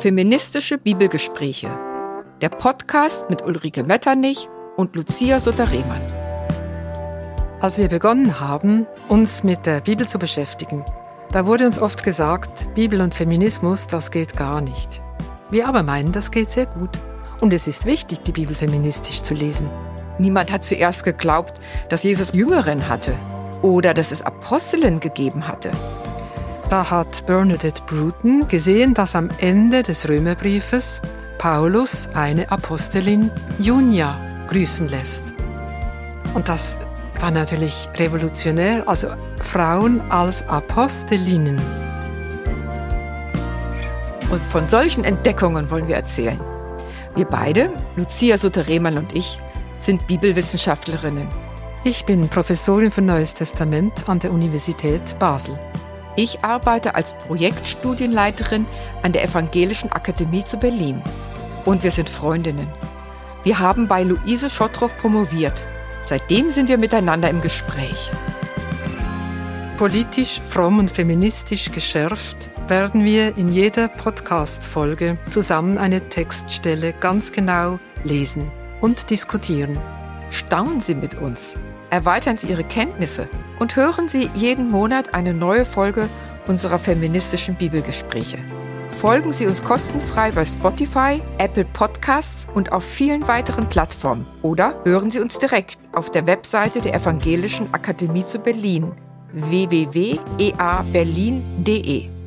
Feministische Bibelgespräche. Der Podcast mit Ulrike Metternich und Lucia Sutter-Rehmann. Als wir begonnen haben, uns mit der Bibel zu beschäftigen, da wurde uns oft gesagt, Bibel und Feminismus, das geht gar nicht. Wir aber meinen, das geht sehr gut. Und es ist wichtig, die Bibel feministisch zu lesen. Niemand hat zuerst geglaubt, dass Jesus Jüngeren hatte oder dass es Apostelen gegeben hatte. Da hat Bernadette Bruton gesehen, dass am Ende des Römerbriefes Paulus eine Apostelin Junia grüßen lässt. Und das war natürlich revolutionär, also Frauen als Apostelinnen. Und von solchen Entdeckungen wollen wir erzählen. Wir beide, Lucia Sutter-Rehmann und ich, sind Bibelwissenschaftlerinnen. Ich bin Professorin für Neues Testament an der Universität Basel. Ich arbeite als Projektstudienleiterin an der Evangelischen Akademie zu Berlin. Und wir sind Freundinnen. Wir haben bei Luise Schottroff promoviert. Seitdem sind wir miteinander im Gespräch. Politisch, fromm und feministisch geschärft werden wir in jeder Podcast-Folge zusammen eine Textstelle ganz genau lesen und diskutieren. Staunen Sie mit uns erweitern Sie Ihre Kenntnisse und hören Sie jeden Monat eine neue Folge unserer feministischen Bibelgespräche. Folgen Sie uns kostenfrei bei Spotify, Apple Podcasts und auf vielen weiteren Plattformen oder hören Sie uns direkt auf der Webseite der Evangelischen Akademie zu Berlin www.eaberlin.de.